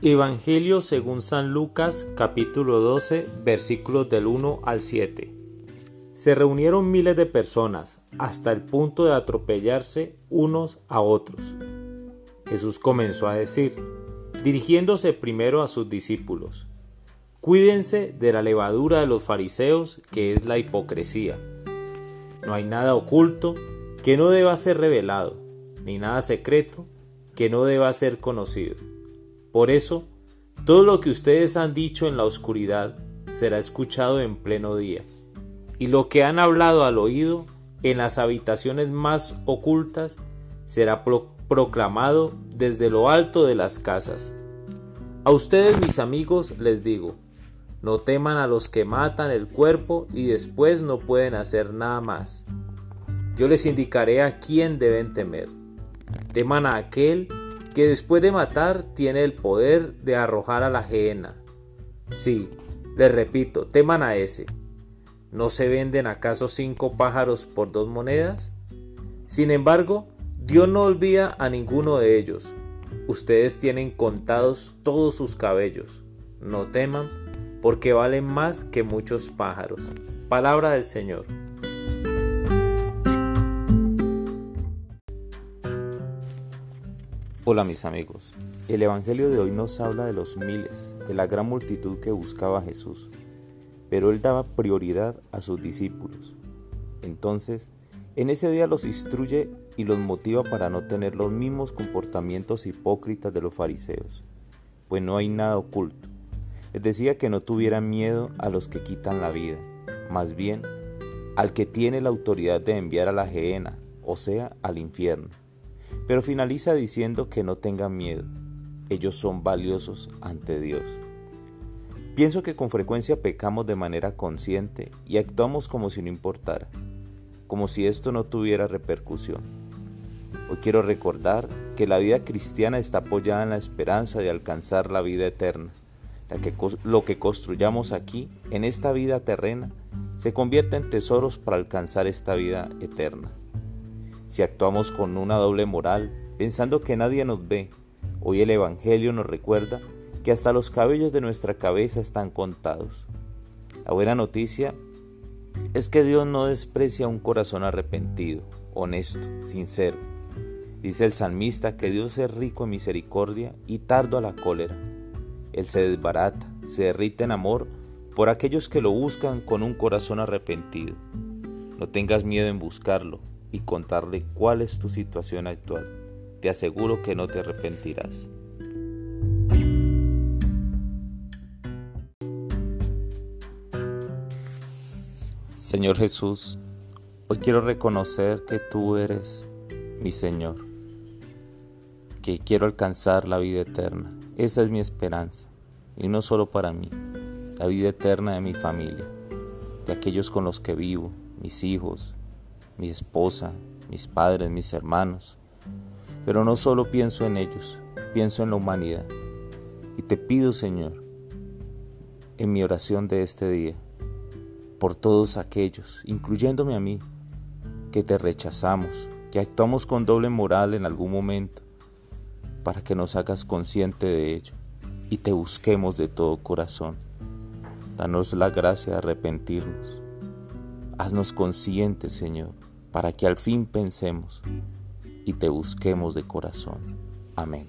Evangelio según San Lucas capítulo 12 versículos del 1 al 7. Se reunieron miles de personas hasta el punto de atropellarse unos a otros. Jesús comenzó a decir, dirigiéndose primero a sus discípulos, Cuídense de la levadura de los fariseos que es la hipocresía. No hay nada oculto que no deba ser revelado, ni nada secreto que no deba ser conocido por eso, todo lo que ustedes han dicho en la oscuridad será escuchado en pleno día, y lo que han hablado al oído en las habitaciones más ocultas será proclamado desde lo alto de las casas. A ustedes mis amigos les digo, no teman a los que matan el cuerpo y después no pueden hacer nada más. Yo les indicaré a quién deben temer. Teman a aquel que después de matar tiene el poder de arrojar a la gehenna. Sí, les repito, teman a ese. ¿No se venden acaso cinco pájaros por dos monedas? Sin embargo, Dios no olvida a ninguno de ellos. Ustedes tienen contados todos sus cabellos. No teman, porque valen más que muchos pájaros. Palabra del Señor. Hola mis amigos, el Evangelio de hoy nos habla de los miles, de la gran multitud que buscaba a Jesús, pero él daba prioridad a sus discípulos. Entonces, en ese día los instruye y los motiva para no tener los mismos comportamientos hipócritas de los fariseos, pues no hay nada oculto. Les decía que no tuvieran miedo a los que quitan la vida, más bien al que tiene la autoridad de enviar a la gehenna, o sea, al infierno pero finaliza diciendo que no tengan miedo, ellos son valiosos ante Dios. Pienso que con frecuencia pecamos de manera consciente y actuamos como si no importara, como si esto no tuviera repercusión. Hoy quiero recordar que la vida cristiana está apoyada en la esperanza de alcanzar la vida eterna. que, lo que construyamos aquí, en esta vida terrena, se convierte en tesoros para alcanzar esta vida eterna. Si actuamos con una doble moral, pensando que nadie nos ve, hoy el Evangelio nos recuerda que hasta los cabellos de nuestra cabeza están contados. La buena noticia es que Dios no desprecia un corazón arrepentido, honesto, sincero. Dice el salmista que Dios es rico en misericordia y tardo a la cólera. Él se desbarata, se derrite en amor por aquellos que lo buscan con un corazón arrepentido. No tengas miedo en buscarlo, y contarle cuál es tu situación actual. Te aseguro que no te arrepentirás. Señor Jesús, hoy quiero reconocer que tú eres mi Señor, que quiero alcanzar la vida eterna. Esa es mi esperanza, y no solo para mí, la vida eterna de mi familia, de aquellos con los que vivo, mis hijos, mi esposa, mis padres, mis hermanos. Pero no solo pienso en ellos, pienso en la humanidad. Y te pido, Señor, en mi oración de este día, por todos aquellos, incluyéndome a mí, que te rechazamos, que actuamos con doble moral en algún momento, para que nos hagas consciente de ello y te busquemos de todo corazón. Danos la gracia de arrepentirnos. Haznos conscientes, Señor, para que al fin pensemos y te busquemos de corazón. Amén.